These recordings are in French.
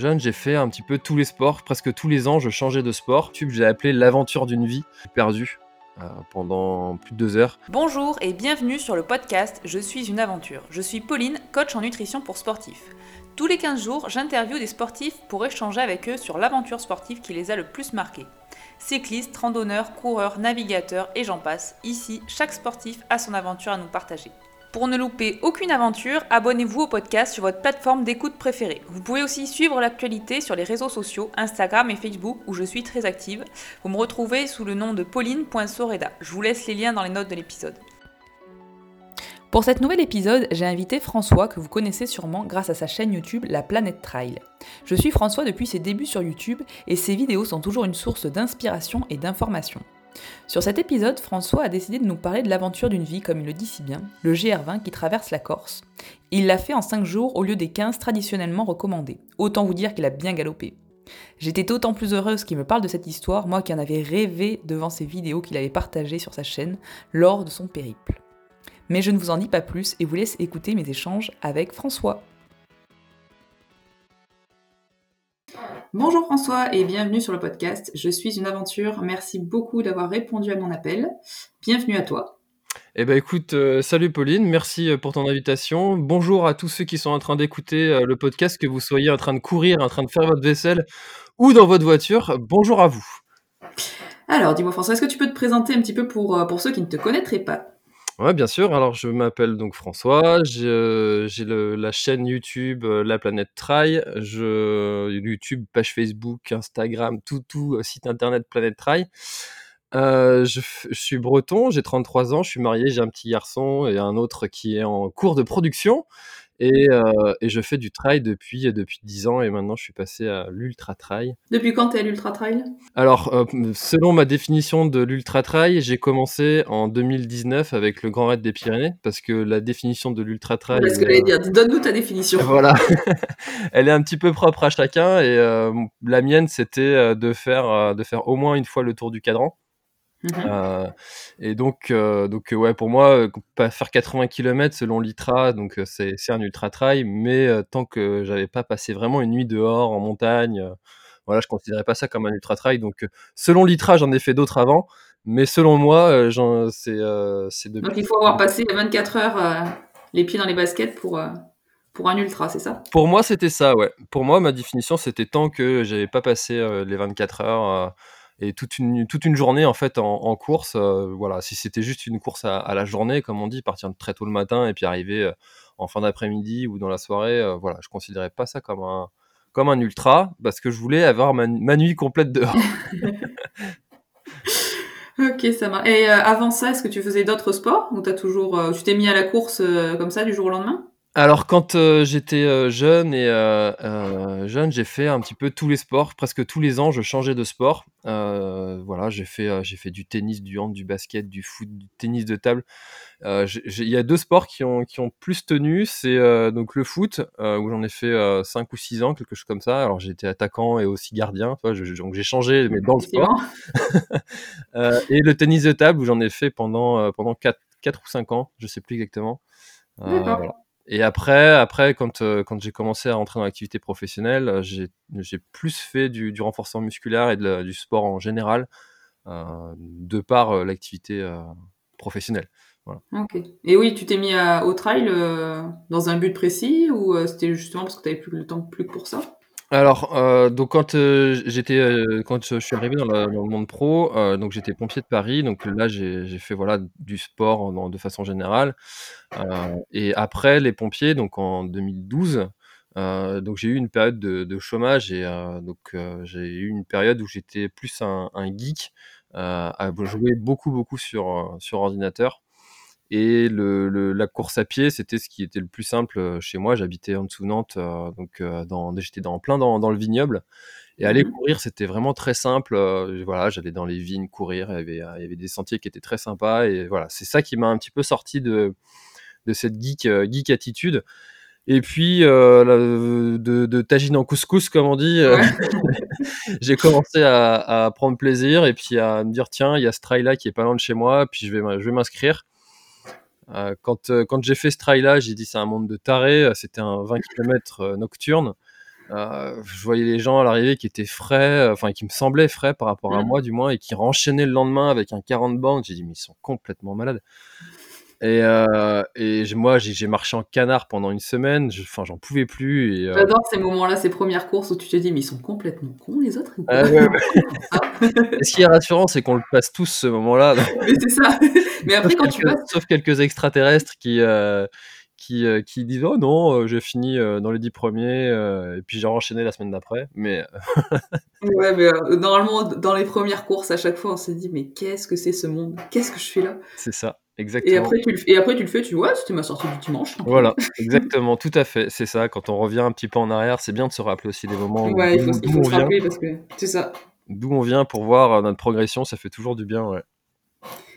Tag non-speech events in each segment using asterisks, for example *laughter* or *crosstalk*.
Jeune, j'ai fait un petit peu tous les sports, presque tous les ans, je changeais de sport. Tube, j'ai appelé l'aventure d'une vie perdue euh, pendant plus de deux heures. Bonjour et bienvenue sur le podcast Je suis une aventure. Je suis Pauline, coach en nutrition pour sportifs. Tous les 15 jours, j'interviewe des sportifs pour échanger avec eux sur l'aventure sportive qui les a le plus marqués. Cyclistes, randonneurs, coureurs, navigateurs et j'en passe. Ici, chaque sportif a son aventure à nous partager. Pour ne louper aucune aventure, abonnez-vous au podcast sur votre plateforme d'écoute préférée. Vous pouvez aussi suivre l'actualité sur les réseaux sociaux, Instagram et Facebook, où je suis très active. Vous me retrouvez sous le nom de pauline.soreda. Je vous laisse les liens dans les notes de l'épisode. Pour cet nouvel épisode, j'ai invité François, que vous connaissez sûrement grâce à sa chaîne YouTube La Planète Trail. Je suis François depuis ses débuts sur YouTube et ses vidéos sont toujours une source d'inspiration et d'information. Sur cet épisode, François a décidé de nous parler de l'aventure d'une vie, comme il le dit si bien, le GR20 qui traverse la Corse. Il l'a fait en 5 jours au lieu des 15 traditionnellement recommandés. Autant vous dire qu'il a bien galopé. J'étais d'autant plus heureuse qu'il me parle de cette histoire, moi qui en avais rêvé devant ces vidéos qu'il avait partagées sur sa chaîne lors de son périple. Mais je ne vous en dis pas plus et vous laisse écouter mes échanges avec François. Bonjour François et bienvenue sur le podcast. Je suis une aventure. Merci beaucoup d'avoir répondu à mon appel. Bienvenue à toi. Eh ben écoute, euh, salut Pauline, merci euh, pour ton invitation. Bonjour à tous ceux qui sont en train d'écouter euh, le podcast, que vous soyez en train de courir, en train de faire votre vaisselle ou dans votre voiture. Bonjour à vous. Alors, dis-moi François, est-ce que tu peux te présenter un petit peu pour, pour ceux qui ne te connaîtraient pas? Ouais, bien sûr. Alors, je m'appelle donc François. J'ai euh, la chaîne YouTube euh, La Planète Trail. YouTube, page Facebook, Instagram, tout, tout, euh, site internet Planète Trail. je, je suis breton, j'ai 33 ans, je suis marié, j'ai un petit garçon et un autre qui est en cours de production. Euh, et, je fais du trail depuis, depuis 10 ans et maintenant je suis passé à l'ultra trail. Depuis quand tu es à l'ultra trail Alors, euh, selon ma définition de l'ultra trail, j'ai commencé en 2019 avec le Grand Raid des Pyrénées parce que la définition de l'ultra trail. Parce que j'allais dire, donne-nous ta définition. *laughs* Voilà, *laughs* elle est un petit peu propre à chacun et euh, la mienne c'était de faire, de faire au moins une fois le tour du cadran. Mmh euh, et donc, euh, donc ouais, pour moi, pas faire 80 km selon l'ITRA, donc c'est un ultra trail, mais tant que j'avais pas passé vraiment une nuit dehors en montagne, voilà, je considérais pas ça comme un ultra trail. Donc, selon l'ITRA, j'en ai fait d'autres avant, mais selon moi, c'est c'est Donc, il faut avoir passé 24 heures les pieds dans les baskets pour pour un ultra, c'est ça? Pour moi, c'était ça, ouais. Pour moi, ma définition, c'était tant que j'avais pas passé les 24 heures et toute une, toute une journée en fait en, course. Euh, voilà, si c'était juste une course à, la journée, comme on dit, partir très tôt le matin et puis arriver euh, en fin d'après-midi ou dans la soirée, euh, voilà, je considérais pas ça comme un, comme un ultra parce que je voulais avoir ma, nuit complète dehors. *laughs* ok, ça va. Et avant ça, est-ce que tu faisais d'autres sports ou as toujours, tu t'es mis à la course comme ça du jour au lendemain? Alors quand, j'étais, jeune et jeune, j'ai fait un petit peu tous les sports. Presque tous les ans, je changeais de sport. voilà, j'ai fait, j'ai fait du tennis, du hand, du basket, du foot, du tennis de table. il y a deux sports qui ont qui ont plus tenu, c'est, donc le foot, où j'en ai fait, 5 ou 6 ans, quelque chose comme ça. Alors j'étais attaquant et aussi gardien, tu vois? donc j'ai changé, mais dans le sport. *laughs* et le tennis de table où j'en ai fait pendant, pendant 4 ou 5 ans, je sais plus exactement. voilà. Et après, après quand, euh, quand j'ai commencé à rentrer dans l'activité professionnelle, euh, j'ai, plus fait du, renforcement musculaire et du sport en général, euh, de par l'activité professionnelle. Voilà. Et oui, tu t'es mis au trail dans un but précis ou c'était justement parce que tu n'avais plus le temps plus pour ça? Alors, euh, donc quand, euh, j'étais, euh, quand je suis arrivé dans le monde pro, donc j'étais pompier de Paris, donc là j'ai fait, voilà, du sport de façon générale, et après les pompiers, donc en 2012, donc j'ai eu une période de chômage et donc j'ai eu une période où j'étais plus un geek, à jouer beaucoup, beaucoup sur ordinateur. Et le, la course à pied, c'était ce qui était le plus simple euh, chez moi. J'habitais en dessous Nantes, euh, donc euh, dans, j'étais dans, plein dans, dans, le vignoble. Et aller mmh courir, c'était vraiment très simple. voilà, j'allais dans les vignes courir. Il y, avait, il y avait des sentiers qui étaient très sympas. Et voilà, c'est ça qui m'a un petit peu sorti de, de cette geek, geek attitude. Et puis, de, de tagine en couscous, comme on dit, *laughs* j'ai commencé à, à, prendre plaisir et puis à me dire tiens, il y a ce trail là qui est pas loin de chez moi, puis je vais, je vais m'inscrire. Euh, quand, euh, quand j'ai fait ce trail-là, j'ai dit c'est un monde de tarés. C'était un 20 km euh, nocturne. Euh, je voyais les gens à l'arrivée qui étaient frais, euh, enfin qui me semblaient frais par rapport à Mmh. moi du moins, et qui renchaînaient le lendemain avec un 40 bandes. J'ai dit mais ils sont complètement malades. Et, euh, et moi j'ai marché en canard pendant une semaine. Enfin j'en pouvais plus. Euh, J'adore ces moments-là, ces premières courses où tu te dis, mais ils sont complètement cons les autres ah ouais, *laughs* ouais. Et ce qui est rassurant, c'est qu'on le passe tous ce moment-là. *laughs* Mais c'est ça. *laughs* Mais après, sauf, quand tu quelques, passes. sauf quelques extraterrestres qui, euh, qui, qui disent Oh non, j'ai fini dans les 10 premiers, et puis j'ai enchaîné la semaine d'après. Mais Ouais, mais euh, normalement, dans les premières courses, à chaque fois, on se dit, mais qu'est-ce que c'est ce monde? Qu'est-ce que je fais là? C'est ça, et exactement. après, tu le, et après, tu le fais, tu vois, c'était ma sortie du dimanche. Voilà, *laughs* exactement, tout à fait. C'est ça, quand on revient un petit peu en arrière, c'est bien de se rappeler aussi des moments où- Ouais, il faut, il faut on se vient. rappeler parce que c'est ça. D'où on vient pour voir euh, notre progression, ça fait toujours du bien. Ouais.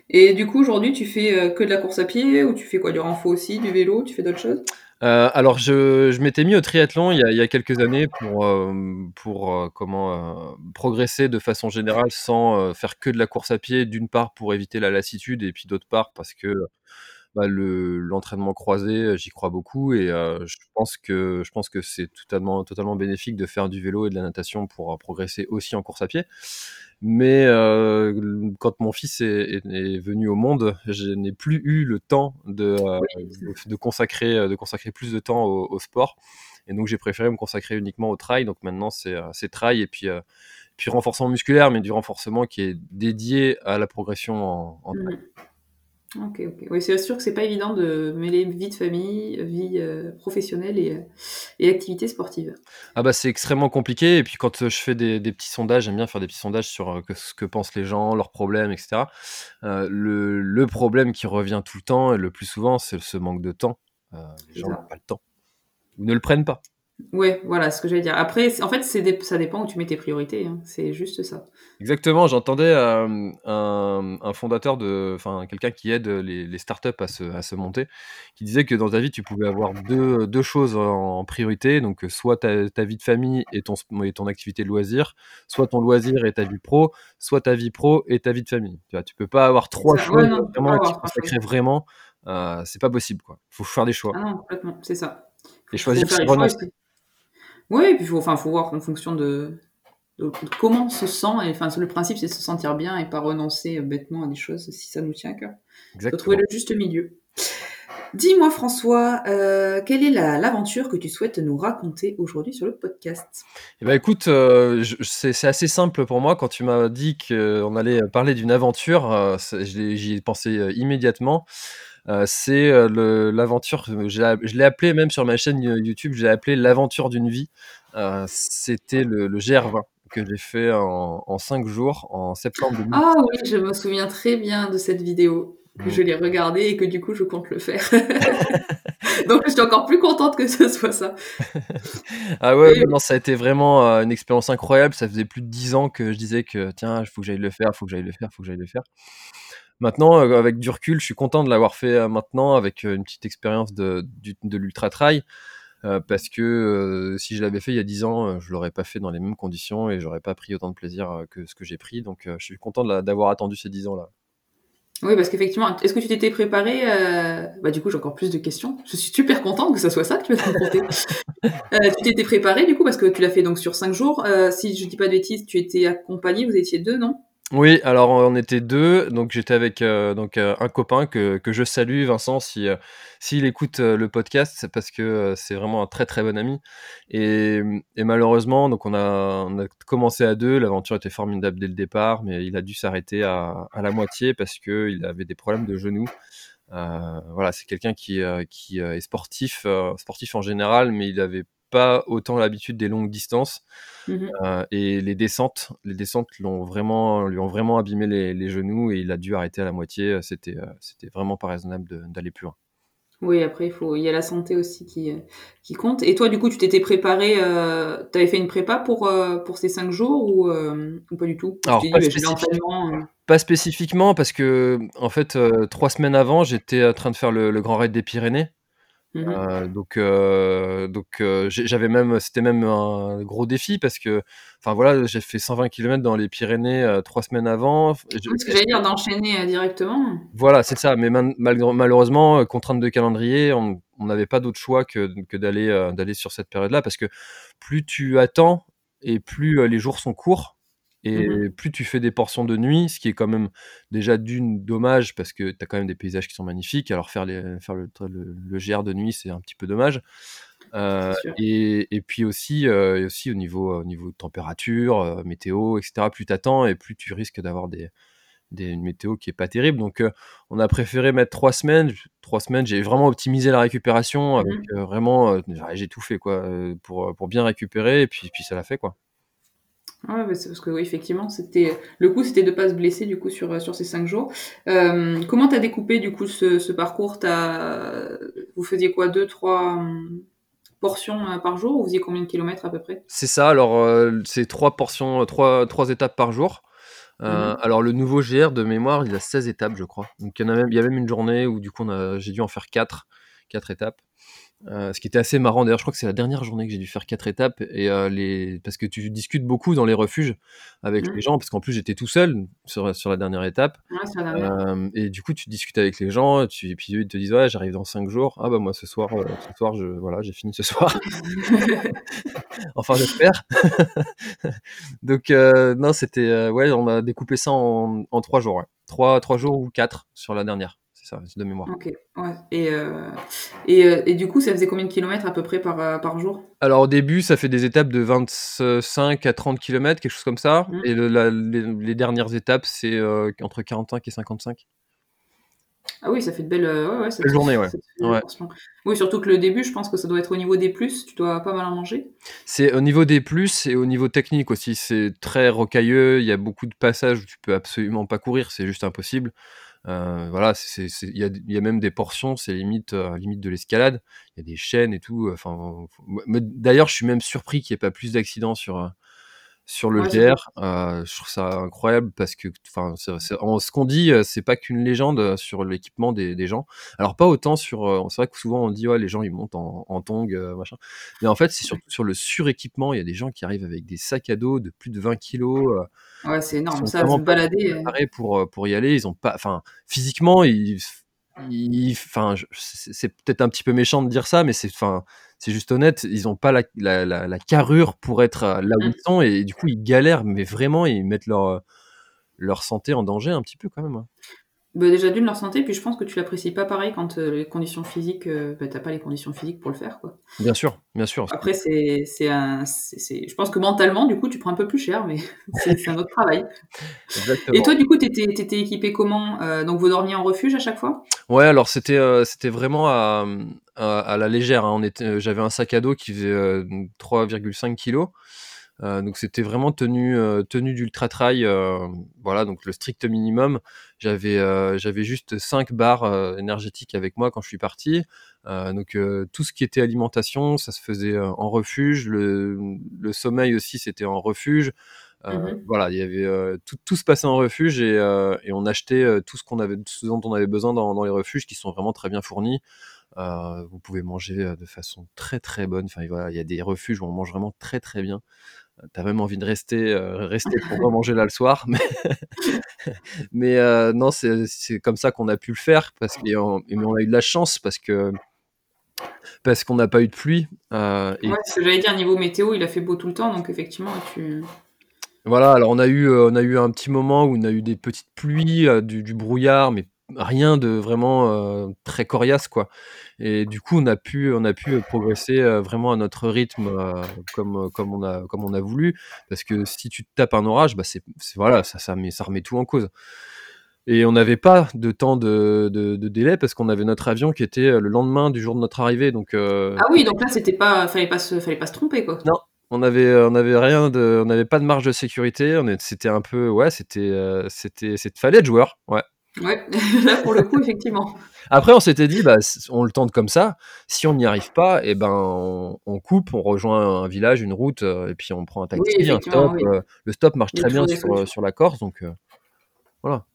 Et du coup, aujourd'hui, tu fais euh, que de la course à pied ou tu fais quoi Du renfort aussi, du vélo, tu fais d'autres choses? Euh, alors, je, je m'étais mis au triathlon il y a, il y a quelques années pour, euh, pour euh, comment progresser de façon générale sans faire que de la course à pied, d'une part pour éviter la lassitude et puis d'autre part parce que bah, le, l'entraînement croisé, j'y crois beaucoup et je pense que que c'est totalement totalement bénéfique de faire du vélo et de la natation pour progresser aussi en course à pied. Mais euh, quand mon fils est, est- est venu au monde, je n'ai plus eu le temps de, euh, de, de consacrer de consacrer plus de temps au, au sport. Et donc j'ai préféré me consacrer uniquement au trail. Donc maintenant c'est euh, c'est trail et puis euh, puis renforcement musculaire, mais du renforcement qui est dédié à la progression en, en trail. Ok, ok. Oui, c'est sûr que c'est pas évident de mêler vie de famille, vie euh, professionnelle et, euh, et activité sportive. Ah bah c'est extrêmement compliqué et puis quand euh, je fais des, des petits sondages, j'aime bien faire des petits sondages sur euh, que- ce que pensent les gens, leurs problèmes, etc. Le, le problème qui revient tout le temps et le plus souvent, c'est ce manque de temps. Les gens n'ont pas le temps ou ne le prennent pas. Ouais, voilà ce que j'allais dire. Après, en fait, ça dépend où tu mets tes priorités. hein. C'est juste ça. Exactement, j'entendais euh, un, un fondateur de, enfin quelqu'un qui aide les, les startups à se, à se monter, qui disait que dans ta vie tu pouvais avoir deux, deux choses en priorité, donc soit ta, ta vie de famille et ton, sp- et ton activité de loisir, soit ton loisir et ta vie pro, soit ta vie pro et ta vie de famille. Tu vois, tu peux pas avoir trois ça. choses Ouais, non, vraiment pas à qui avoir vraiment, euh, c'est pas possible quoi. Faut faire des choix Ah non, complètement, c'est ça. et Faut choisir choix. et puis- faut, enfin, faut voir en fonction de, de- de comment on se sent. Et enfin, le principe, c'est de se sentir bien et pas renoncer euh, bêtement à des choses si ça nous tient à cœur. Faut trouver Exactement. le juste milieu. Dis-moi, François, euh, quelle est la- l'aventure que tu souhaites nous raconter aujourd'hui sur le podcast? Eh ben écoute, euh, c'est assez simple pour moi. Quand tu m'as dit qu'on allait parler d'une aventure, euh, j'y ai pensé immédiatement. Euh, c'est euh, l'aventure, je l'ai appelé même sur ma chaîne euh, YouTube, j'ai appelé l'aventure d'une vie. Euh, C'était le, le GR20 que j'ai fait en, en 5 jours en septembre 2000. Ah oui, je me souviens très bien de cette vidéo. Que Mm. je l'ai regardée et que du coup, je compte le faire. *laughs* Donc, je suis encore plus contente que ce soit ça. *laughs* Ah ouais, Et- non, ça a été vraiment euh, une expérience incroyable. Ça faisait plus de 10 ans que je disais que tiens, il faut que j'aille le faire, il faut que j'aille le faire, il faut que j'aille le faire. Maintenant, euh, avec du recul, je suis content de l'avoir fait euh, maintenant avec euh, une petite expérience de, l'ultra trail. euh, parce que euh, si je l'avais fait il y a 10 ans, euh, je l'aurais pas fait dans les mêmes conditions et j'aurais pas pris autant de plaisir que ce que j'ai pris. Donc je suis content d'avoir attendu ces 10 ans-là. Oui, parce qu'effectivement, est-ce que tu t'étais préparé Bah, du coup, j'ai encore plus de questions. Je suis super contente que ça soit ça que tu vas te raconter. *laughs* Tu t'étais préparé, du coup, parce que tu l'as fait donc sur cinq jours. Si je dis pas de bêtises, tu étais accompagné, vous étiez deux, non? Oui, alors on était deux, donc j'étais avec euh, donc euh, un copain que, que je salue, Vincent, si euh, s'il écoute le podcast, c'est parce que c'est vraiment un très très bon ami. Et, et malheureusement, donc on a, on a commencé à deux, l'aventure était formidable dès le départ, mais il a dû s'arrêter à, à la moitié parce que il avait des problèmes de genoux. Voilà, c'est quelqu'un qui, qui est sportif, sportif en général, mais il avait pas autant l'habitude des longues distances. Mhm. Euh, et les descentes, les descentes l'ont vraiment, lui ont vraiment abîmé les, les genoux et il a dû arrêter à la moitié. C'était, euh, c'était vraiment pas raisonnable d'aller plus loin. Oui, après, il faut, il y a la santé aussi qui, euh, qui compte. Et toi, du coup, tu t'étais préparé, euh, tu avais fait une prépa pour, euh, pour ces cinq jours ou, euh, ou pas du tout? Alors, Tu t'es pas dit, bah. Pas spécifiquement parce que, en fait, trois semaines avant, j'étais en train de faire le, le Grand Raid des Pyrénées. Euh, donc, euh, donc euh, j'avais même, c'était même un gros défi parce que, enfin voilà, j'ai fait 120 km dans les Pyrénées trois semaines avant. Ce que j'allais dire, d'enchaîner directement. Voilà, c'est ça. Mais malheureusement, contrainte de calendrier, on n'avait pas d'autre choix que que d'aller, d'aller sur cette période-là parce que plus tu attends et plus, les jours sont courts Mmh et plus tu fais des portions de nuit, ce qui est quand même déjà d'une dommage parce que tu as quand même des paysages qui sont magnifiques. Alors faire les faire le le le GR de nuit, c'est un petit peu dommage. Sûr. et et puis aussi, et aussi au niveau, au niveau température, heu, météo et cetera, plus tu attends et plus tu risques d'avoir des des une météo qui est pas terrible donc on a préféré mettre 3 semaines. 3 semaines, j'ai vraiment optimisé la récupération Mmh avec, vraiment, j'ai tout fait quoi, pour bien récupérer et puis puis ça l'a fait quoi. Ouais, bah, c'est parce que oui, effectivement, c'était le coup, c'était de pas se blesser du coup sur, heu, sur ces 5 jours. Hem, comment tu as découpé du coup ce ce parcours? Tu as vous faisiez quoi? 2-3, mmh, portions, heu, par jour? Ou vous faisiez combien de kilomètres à peu près? C'est ça, alors, heu, l c'est 3 portions, 3- 3 étapes par jour. Mmh alors le nouveau GR de mémoire, il a 16 étapes je crois. Donc il y en a même il y a même une journée où du coup on a j'ai dû en faire 4, 4 étapes. Heu, ce qui était assez marrant d'ailleurs, je crois que c'est la dernière journée que j'ai dû faire 4 étapes et les parce que tu discutes beaucoup dans les refuges avec les Mmh. gens, parce qu'en plus j'étais tout seul sur, sur la dernière étape. Ouais. Hem et du coup tu discutes avec les gens, tu et puis ils te disent: «Ouais, j'arrive dans 5 jours». «Ah bah moi ce soir, ce soir je voilà, j'ai fini ce soir». *laughs* *laughs* Enfin j'espère. *laughs* Donc non, c'était, ouais, on a découpé ça en en 3 jours, ouais. 3- 3 jours ou 4 sur la dernière, c'est ça, c'est de mémoire. OK, ouais et heu et heu et du coup, ça faisait combien de kilomètres à peu près par, heu, par jour? Alors au début, ça fait des étapes de 25 à 30 kilomètres, quelque chose comme ça Mmh. et le la les les dernières étapes, c'est, heu, entre 45 et 55. Ah oui, ça fait de belles, ouais, ouais, ça journée, ouais. ça. Oui, surtout que le début, je pense que ça doit être au niveau des plus, tu dois pas mal en manger? C'est au niveau des plus et au niveau technique aussi, c'est très rocailleux, il y a beaucoup de passages où tu peux absolument pas courir, c'est juste impossible. Heu, voilà, il y a y a même des portions, c'est limite, heu, limite de l'escalade. Il y a des chaînes et tout, heu, enfin, d'ailleurs, je suis même surpris qu'il y ait pas plus d'accidents sur, heu, sur le Ouais, GR. Heu, je trouve ça incroyable parce que enfin, ce qu'on dit, heu, c'est pas qu'une légende, heu, sur l'équipement des des gens. Alors pas autant sur, heu c'est vrai que souvent on dit: «Ouais, les gens ils montent en en tongs, heu, machin». Mais en fait, c'est surtout sur le suréquipement, il y a des gens qui arrivent avec des sacs à dos de plus de 20 kilogrammes, heu, Ouais, c'est énorme sont ça, se balader, pour, pour y aller. Ils ont pas enfin, physiquement, ils ils enfin, c'est peut-être un petit peu méchant de dire ça, mais c'est enfin, c'est juste honnête, ils ont pas la la la la carrure pour être, heu, là où ils Mmh. sont et du coup, ils galèrent, mais vraiment, ils mettent leur, leur santé en danger un petit peu quand même, hein. Bah, déjà d'1 leur santé, puis je pense que tu l'apprécies pas pareil quand, heu, les conditions physiques, heu, bah, tu as pas les conditions physiques pour le faire, quoi. Bien sûr, bien sûr, Après c'est c'est un c'est je pense que mentalement, du coup, tu prends un peu plus cher, mais *laughs* c'est un autre travail. Et toi, du coup, tu étais tu étais équipé comment? Heu, donc vous dormiez en refuge à chaque fois? Ouais, alors c'était, c'était vraiment à, à à la légère, hein. On était, j'avais un sac à dos qui faisait, heu, donc 3,5 kilogrammes. Heu, donc c'était vraiment tenue, heu, tenue d'ultra trail, heu, voilà, donc le strict minimum. J'avais, heu, j'avais juste 5 barres, énergétiques avec moi quand je suis parti. Donc tout ce qui était alimentation, ça se faisait, en refuge. Le, le sommeil aussi, c'était en refuge. Heu, Mmh mh. voilà, il y avait, tout tout se passait en refuge et on achetait, tout ce qu'on avait ce dont on avait besoin dans dans les refuges qui sont vraiment très bien fournis. Vous pouvez manger, de façon très, très bonne. Enfin, voilà, il y a des refuges où on mange vraiment très, très bien. Heu, tu as même envie de rester, heu, rester pour remanger là le soir, *laughs* mais mais heu, non, c'est c'est comme ça qu'on a pu le faire parce et on mais on a eu de la chance parce que parce qu'on n'a pas eu de pluie, et Ouais, ce que j'allais dire niveau météo, il a fait beau tout le temps, donc effectivement, tu Voilà, alors on a eu, on a eu un petit moment où on a eu des petites pluies, du du brouillard, mais rien de vraiment, heu, très coriace, quoi et du coup, on a pu on a pu, heu, progresser, heu, vraiment à notre rythme, comme, comme on a comme on a voulu. Parce que si tu te tapes un orage, bah, c'est voilà, ça ça met ça remet tout en cause et on n'avait pas de temps de de de délai parce qu'on avait notre avion qui était, le lendemain du jour de notre arrivée donc Ah oui, donc là, c'était pas fallait pas se fallait pas se tromper, quoi? Non, on avait, on avait rien de on n'avait pas de marge de sécurité, on c'était un peu ouais, c'était, c'était c'ét fallait être joueur, ouais. Ouais, *laughs* là, pour le coup, effectivement. Après, on s'était dit: «Bah, on le tente comme ça, si on n'y arrive pas et ben, on on coupe, on rejoint un village, une route, heu et puis on prend un Oui, taxi, un stop», oui. heu, le stop marche très bien sur, sur la Corse donc heu, voilà.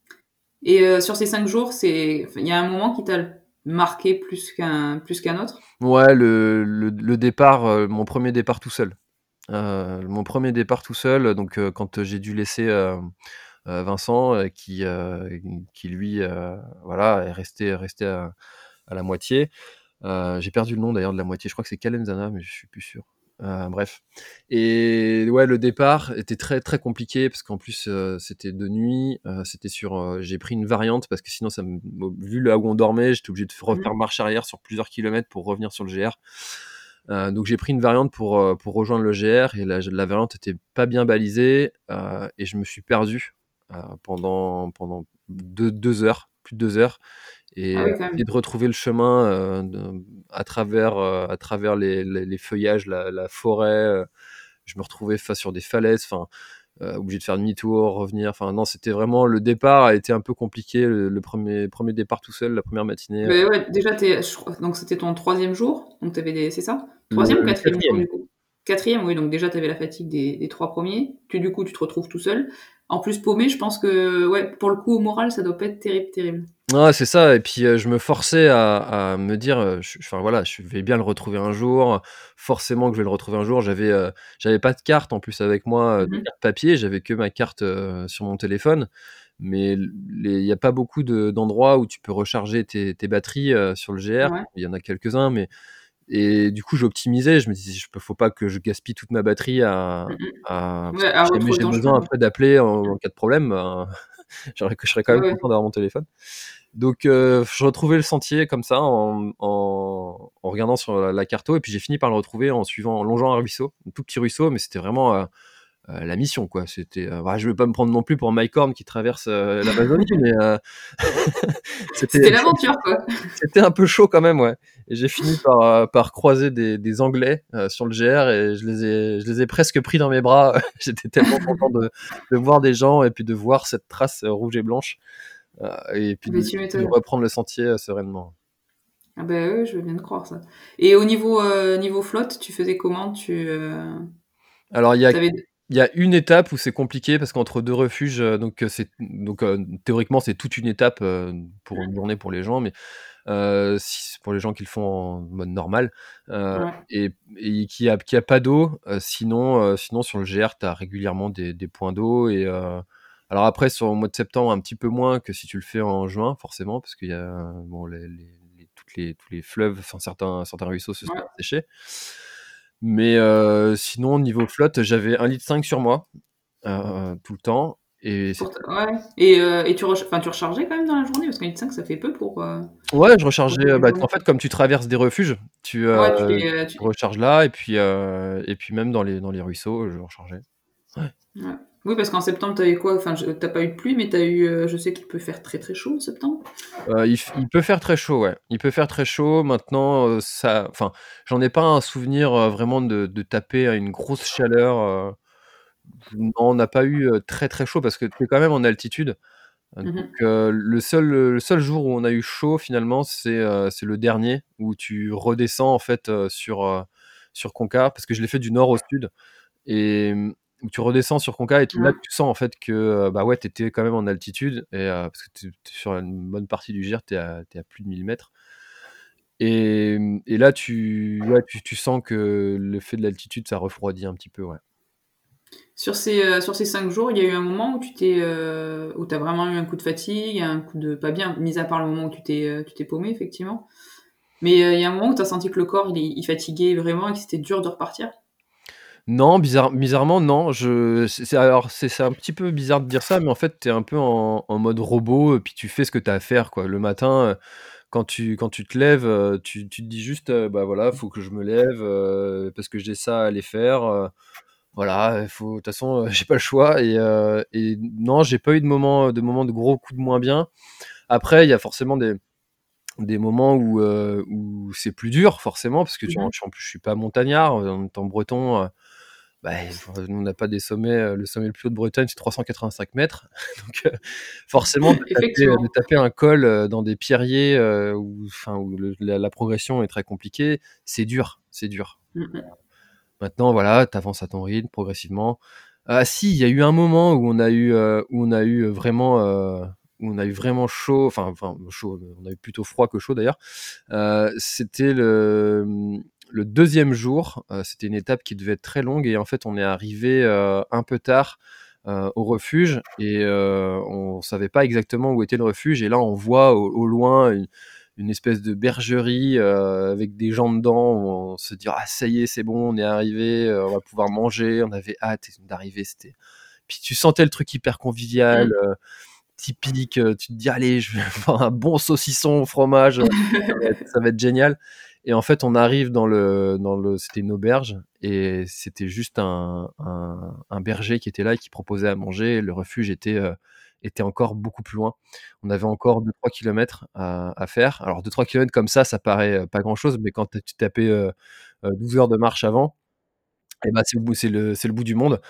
Et sur ces 5 jours, c'est enfin, il y a un moment qui t'a marqué plus qu'un plus qu'un autre? Ouais, le le le départ, mon 1er départ tout seul. Mon 1er départ tout seul, donc quand j'ai dû laisser, Vincent, heu, qui, heu, qui lui, voilà, est resté resté à à la moitié. j'ai perdu le nom d'ailleurs de la moitié, je crois que c'est Calenzana, mais je suis plus sûr. bref. Et ouais, le départ était très très compliqué parce qu'en plus c'était de nuit, c'était sur. j'ai pris une variante parce que sinon, ça me, vu là où on dormait, j'étais obligé de refaire Mmh. marche arrière sur plusieurs kilomètres pour revenir sur le GR. Euh, donc j'ai pris une variante pour, euh, pour rejoindre le GR et la, la variante était pas bien balisée euh, et je me suis perdu euh, pendant, pendant deux, deux, heures, plus de deux heures. Et Ah oui, même. de retrouver le chemin euh, de, à travers, euh, à travers les, les, les feuillages, la, la forêt. euh, je me retrouvais face sur des falaises. Enfin, euh, obligé de faire demi-tour, revenir. Enfin, non, c'était vraiment le départ a été un peu compliqué. Le, le premier, premier départ tout seul, la première matinée. Mais ouais, déjà, je crois- donc c'était ton troisième jour, donc t'avais des, c'est ça? Troisième Le ou quatrième, quatrième. jour, du coup? Quatrième, oui, donc déjà t'avais la fatigue des, des trois premiers. Tu, du coup, tu te retrouves tout seul. En plus, paumé, je pense que, ouais, pour le coup, au moral, ça doit pas être terrible, terrible. Ouais, c'est ça. Et puis euh, je me forçais à, à me dire, euh, je- enfin voilà, je vais bien le retrouver un jour. Forcément que je vais le retrouver un jour. J'avais, euh, j'avais pas de carte en plus avec moi, de carte papier. J'avais que ma carte sur mon téléphone. Mais il n'y a pas beaucoup de- d'endroits où tu peux recharger tes, tes batteries sur le GR. Ouais. Il y en a quelques-uns, mais et du coup j'optimisais. Je me disais, je peux, faut pas que je gaspille toute ma batterie à, Ouais, que à j'ai besoin après d'appeler en, en cas de problème. ben, *laughs* j'aurais- je serais quand même Ouais. content d'avoir mon téléphone. Donc euh, je retrouvais le sentier comme ça en, en, en regardant sur la, la carto et puis j'ai fini par le retrouver en suivant, en longeant un ruisseau, un tout petit ruisseau, mais c'était vraiment euh, euh, la mission quoi. C'était, euh, ouais, je vais pas me prendre non plus pour Mike Horn qui traverse euh, l'Amazonie, *laughs* mais euh, *laughs* C'était l'aventure, quoi. c'était un peu chaud quand même ouais. Et j'ai fini par, par croiser des, des Anglais sur le GR et je les ai, je les ai presque pris dans mes bras. *laughs* J'étais tellement content de, de voir des gens et puis de voir cette trace rouge et blanche. Et puis de, reprendre le sentier sereinement. Ah bah ouais, je veux bien te croire, ça. Et au niveau, niveau flotte, tu faisais comment? Tu Alors il y a, t'avais... il y a une étape où c'est compliqué parce qu'entre deux refuges, euh, donc euh, c'est donc euh, théoriquement c'est toute une étape euh, pour une journée pour les gens, mais euh, si, pour les gens qui le font en mode normal euh, Ouais. et, et qui a qui a pas d'eau, sinon euh, sinon sur le GR tu as régulièrement des, des points d'eau et euh, alors après sur le mois de septembre un petit peu moins que si tu le fais en juin forcément parce qu'il y a bon les, les- les- toutes les tous les fleuves, enfin certains certains ruisseaux se sont Ouais. séchés. Mais euh, sinon, niveau flotte, j'avais 1,5 litre sur moi euh, tout le temps. Et Ouais. Et, euh, et tu, rech- enfin, tu rechargeais quand même dans la journée? Parce qu'un litre 5, ça fait peu pour... ouais, je rechargeais. Bah, en fait, comme tu traverses des refuges, tu, Ouais, tu les... tu- tu recharges là, et puis, et puis même dans les, dans les ruisseaux, je rechargeais. ouais. Oui, parce qu'en septembre, t'avais quoi? Enfin, t'as pas eu de pluie, mais t'as eu... euh, je sais qu'il peut faire très très chaud en septembre. Euh, il, peut faire très chaud, ouais. Il peut faire très chaud. Maintenant, euh, ça, enfin, j'en ai pas un souvenir vraiment de, de taper à une grosse chaleur. Non, on n'a pas eu très très chaud parce que tu es quand même en altitude. Euh, le, seul, le seul jour où on a eu chaud, finalement, c'est euh, le dernier, où tu redescends en fait euh, sur, sur Concar, parce que je l'ai fait du nord au sud, et où tu redescends sur Concar, et tu- là, Ouais. tu sens en fait que euh, bah ouais, tu étais quand même en altitude, et, euh, parce que tu es sur une bonne partie du GIR, tu es, à t'es à plus de 1000 mètres. Et, et là, tu, ouais, tu, tu sens que le fait de l'altitude, ça refroidit un petit peu, ouais. Sur ces, euh, sur ces cinq jours, il y a eu un moment où tu t'es, euh, où t'as vraiment eu un coup de fatigue, un coup de pas bien, mis à part le moment où tu t'es, tu t'es paumé, effectivement. Mais il y a un moment où t'as senti que le corps, il, il fatiguait vraiment et que c'était dur de repartir? Non, bizarre, bizarrement, non. Je, c'est, alors, c'est, c'est un petit peu bizarre de dire ça, mais en fait, tu es un peu en, en mode robot, et puis tu fais ce que tu as à faire, quoi. Le matin, euh, quand tu, quand tu te lèves, euh, tu, tu te dis juste, euh, bah voilà, faut que je me lève, euh, parce que j'ai ça à aller faire. euh, voilà, il faut, de toute façon, euh, *laughs* j'ai pas le choix. Et, euh, et non, j'ai pas eu de moment, de moment de gros coups de moins bien. Après, il y a forcément des, des moments où, euh, où c'est plus dur, forcément, parce que tu, je, en plus, je suis pas montagnard, en étant breton. euh, bah, nous, on n'a pas des sommets. euh, Le sommet le plus haut de Bretagne, c'est 385 mètres. *laughs* Donc, euh, forcément, de taper, de taper un col euh, dans des pierriers euh, où, enfin, où le- la, la progression est très compliquée, c'est dur. C'est dur. Mhm. Maintenant, voilà, tu avances à ton rythme progressivement. Ah, si, il y a eu un moment où on a eu, euh, où on a eu vraiment. euh, où on a eu vraiment chaud, enfin, enfin chaud, on a eu plutôt froid que chaud d'ailleurs. Euh, c'était le, le deuxième jour, euh, c'était une étape qui devait être très longue et en fait on est arrivé euh, un peu tard euh, au refuge et on savait pas exactement où était le refuge et là on voit au, au loin une, une espèce de bergerie avec des gens dedans. Où on se dit ah ça y est, c'est bon, on est arrivé, on va pouvoir manger. On avait hâte d'arriver. C'était puis tu sentais le truc hyper convivial. Mmh. typique, tu te dis allez, je vais *laughs* faire un bon saucisson au fromage, ça va être génial. Et en fait, on arrive dans le, dans le, c'était une auberge et c'était juste un, berger qui était là et qui proposait à manger. Le refuge était, euh, était encore beaucoup plus loin. On avait encore 2-3 km à, faire. Alors 2-3 km comme ça, ça paraît euh, pas grand-chose, mais quand tu tapais 12 euh, heures de marche avant, eh ben c'est le, le bout du monde.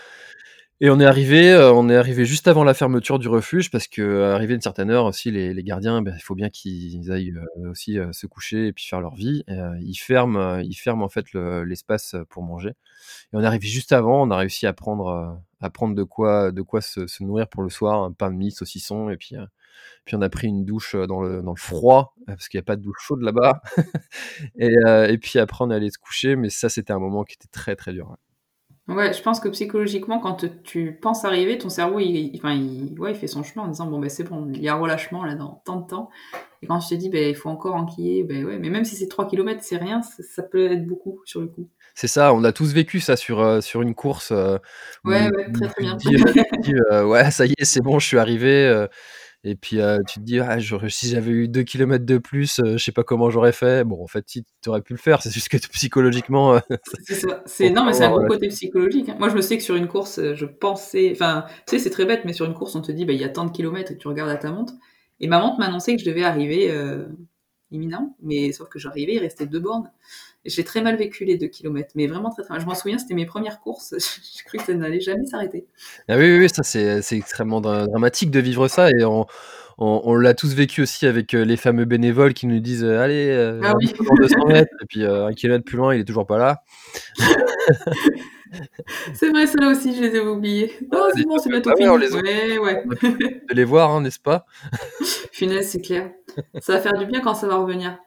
Et on est arrivé, euh, on est arrivé juste avant la fermeture du refuge parce que arrivé à une certaine heure aussi, les, les gardiens, ben, il faut bien qu'ils aillent euh, aussi euh, se coucher et puis faire leur vie. ils ferment, ils ferment en fait l'espace pour manger. Et on est arrivé juste avant, on a réussi à prendre, à prendre de quoi, de quoi se, se nourrir pour le soir, un pain de mie, saucisson, et puis, puis on a pris une douche dans le, dans le froid parce qu'il n'y a pas de douche chaude là-bas. *laughs* et, et, puis après on est allé se coucher, mais ça c'était un moment qui était très très dur. Ouais, je pense que psychologiquement, quand tu penses arriver, ton cerveau, il, enfin, il, ouais, il fait son chemin en disant bon ben c'est bon, il y a un relâchement là dans tant de temps. Et quand je te dis ben il faut encore enquiller, ben ouais, mais même si c'est 3 km, c'est rien, ça, peut être beaucoup sur le coup. C'est ça, on a tous vécu ça sur, euh, sur une course. Euh, ouais, ouais, très très bien. Euh, ouais, ça y est, c'est bon, je suis arrivé. Et puis tu te dis, ah, si j'avais eu 2 km de plus, je sais pas comment j'aurais fait. Bon, en fait, si tu aurais pu le faire, c'est juste que psychologiquement. *laughs* c'est ça. C'est, non, mais c'est un gros côté psychologique. Hein. Moi, je me sais que sur une course, je pensais. Enfin, tu sais, c'est très bête, mais sur une course, on te dit, bah, il y a tant de kilomètres et tu regardes à ta montre. Et ma montre m'annonçait que je devais arriver imminent, mais sauf que j'arrivais, il restait deux bornes. J'ai très mal vécu les deux kilomètres, mais vraiment très très mal. Je m'en souviens, c'était mes premières courses. *laughs* J'ai cru que ça n'allait jamais s'arrêter. Ah oui, oui, ça c'est extrêmement dramatique de vivre ça et on, on, l'a tous vécu aussi avec euh, les fameux bénévoles qui nous disent euh, allez, euh, ah oui. 200 mètres, et puis un kilomètre plus loin, il est toujours pas là. *laughs* c'est vrai, ça aussi, je les ai oubliés. Oh, c'est bon, c'est bientôt fini. Ouais, ouais. De les voir, hein, n'est-ce pas? *laughs* Finesse, c'est clair. Ça va faire du bien quand ça va revenir.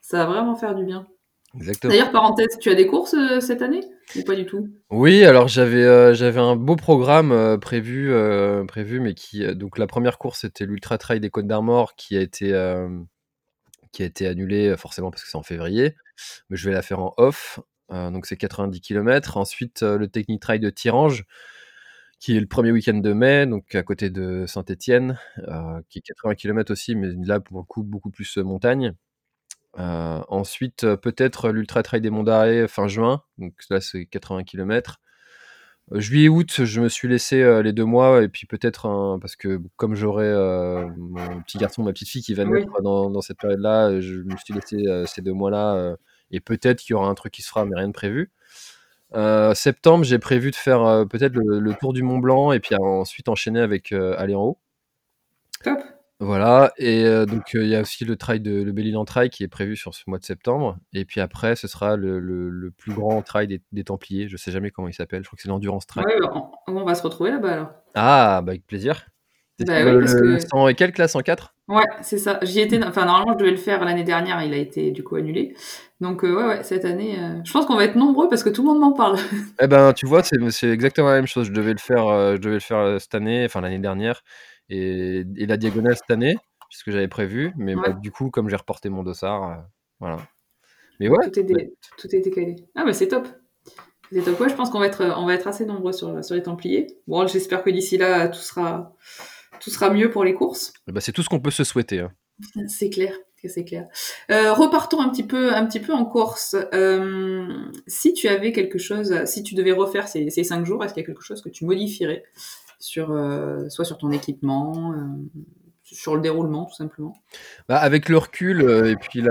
Ça va vraiment faire du bien. D'ailleurs, parenthèse, tu as des courses euh, cette année? Ou pas du tout? Oui, alors j'avais euh, j'avais un beau programme euh, prévu prévu, mais qui donc la première course c'était l'Ultra Trail des Côtes d'Armor qui a été qui a été annulé forcément parce que c'est en février, mais je vais la faire en off. donc c'est 90 km. Ensuite le Technic Trail de Tirange qui est le premier week-end de mai, donc à côté de Saint-Étienne, qui est 80 km aussi, mais là pour le coup beaucoup plus montagne. Euh, ensuite, euh, peut-être l'Ultra Trail des Monts d'Arrêt fin juin, donc là c'est 80 km. Euh, juillet, août, je me suis laissé les deux mois, et puis peut-être parce que comme j'aurai mon petit garçon, ma petite fille qui va naître dans, cette période-là, je me suis laissé ces deux mois-là, et peut-être qu'il y aura un truc qui se fera, mais rien de prévu. septembre, j'ai prévu de faire peut-être le, tour du Mont Blanc, et puis ensuite enchaîner avec aller en haut. Top. Voilà, et donc il y a aussi le trail de le Trail qui est prévu sur ce mois de septembre. Et puis après, ce sera le, le, plus grand trail des, Templiers. Je sais jamais comment il s'appelle. Je crois que c'est l'Endurance Trail. Ouais, on, va se retrouver là-bas alors. Ah, bah avec plaisir. Bah, oui, parce que... 100 et quelle classe en 4 Ouais, c'est ça. J'y étais. Enfin, normalement, je devais le faire l'année dernière. Il a été du coup annulé. Donc, ouais, ouais, cette année, je pense qu'on va être nombreux parce que tout le monde m'en parle. eh ben, tu vois, c'est exactement la même chose. Je devais le faire, je devais le faire cette année, enfin l'année dernière et, la diagonale cette année, ce que j'avais prévu. Mais bah, du coup, comme j'ai reporté mon dossard, euh, voilà. Mais ouais. Tout est, tout est décalé. Ah, mais c'est top. C'est top. Ouais, je pense qu'on va être, on va être assez nombreux sur, sur les Templiers. Bon, j'espère que d'ici là, tout sera, tout sera mieux pour les courses. Bah, c'est tout ce qu'on peut se souhaiter. Hein. *laughs* C'est clair c'est clair. Euh, repartons un petit peu, un petit peu en course. Euh, si tu avais quelque chose, si tu devais refaire ces, ces cinq jours, est-ce qu'il y a quelque chose que tu modifierais? Sur, euh, soit sur ton équipement, euh, sur le déroulement tout simplement bah, Avec le recul euh, et puis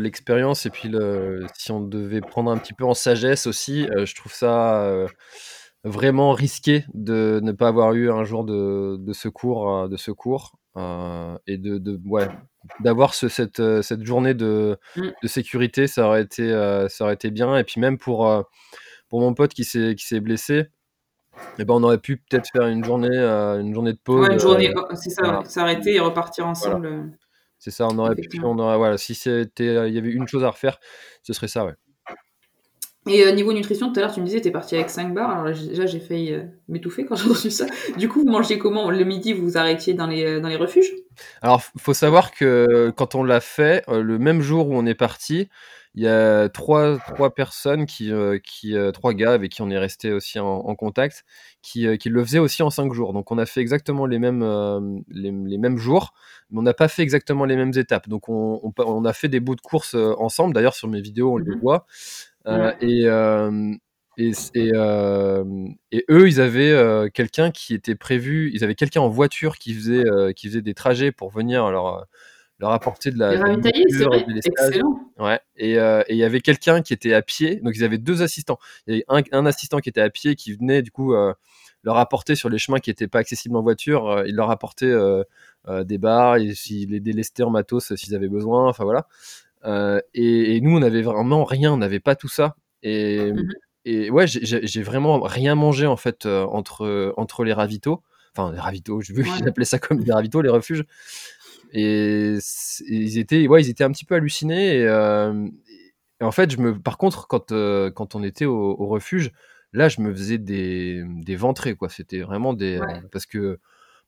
l'expérience, et puis le, si on devait prendre un petit peu en sagesse aussi, je trouve ça vraiment risqué de ne pas avoir eu un jour de, de secours, de secours et de, de ouais, d'avoir ce, cette, cette journée de, mmh. de, sécurité, ça aurait été, ça aurait été bien. Et puis même pour, pour mon pote qui s'est blessé, et ben, on aurait pu peut-être faire une journée, euh, une journée de pause. Ouais, une journée, euh, c'est ça, s'arrêter et repartir ensemble. Euh, c'est ça, on aurait pu, on aurait, voilà, si c'était, il y avait une chose à refaire, ce serait ça, ouais. Et niveau nutrition, tout à l'heure, tu me disais, tu es parti avec 5 bars. Alors déjà, j'ai failli m'étouffer quand j'ai *laughs* entendu ça. Du coup, vous mangez comment? Le midi, vous vous arrêtiez dans les, dans les refuges? Alors, faut savoir que quand on l'a fait, le même jour où on est partis, il y a 3- 3 personnes qui, heu, qui, heu 3 gars avec qui on est restés aussi en en contact, qui, heu, qui le faisaient aussi en 5 jours. Donc on a fait exactement les mêmes, les les mêmes jours, mais on n'a pas fait exactement les mêmes étapes. Donc on on a fait des bouts de course, ensemble. D'ailleurs sur mes vidéos, on Mmh les mh. voit, et et et eux, ils avaient, quelqu'un qui était prévu ils avaient quelqu'un en voiture qui faisait, qui faisait des trajets pour venir leur, leur apporter de la de la vrai? lestages. Excellent! Ouais et heu et il y avait quelqu'un qui était à pied, donc ils avaient 2 assistants. Il y avait un un assistant qui était à pied, qui venait du coup, heu, leur apporter sur les chemins qui étaient pas accessibles en voiture, heu, il leur apportait, heu, des barres et s'il les délestait en matos, s'ils avaient besoin, enfin voilà. Et et nous, on avait vraiment rien, on n'avait pas tout ça et Mmh mmh mh. et ouais, j'ai vraiment rien mangé en fait, entre, entre les ravitaux. Enfin les ravitaux, je veux *laughs* Ouais. j'appelais ça comme des ravitaux, les refuges et ils étaient ouais, ils étaient un petit peu hallucinés et et en fait, je me par contre, quand, heu, quand on était au au refuge, là, je me faisais des, des ventrées, quoi. C'était vraiment des, Ouais. parce que,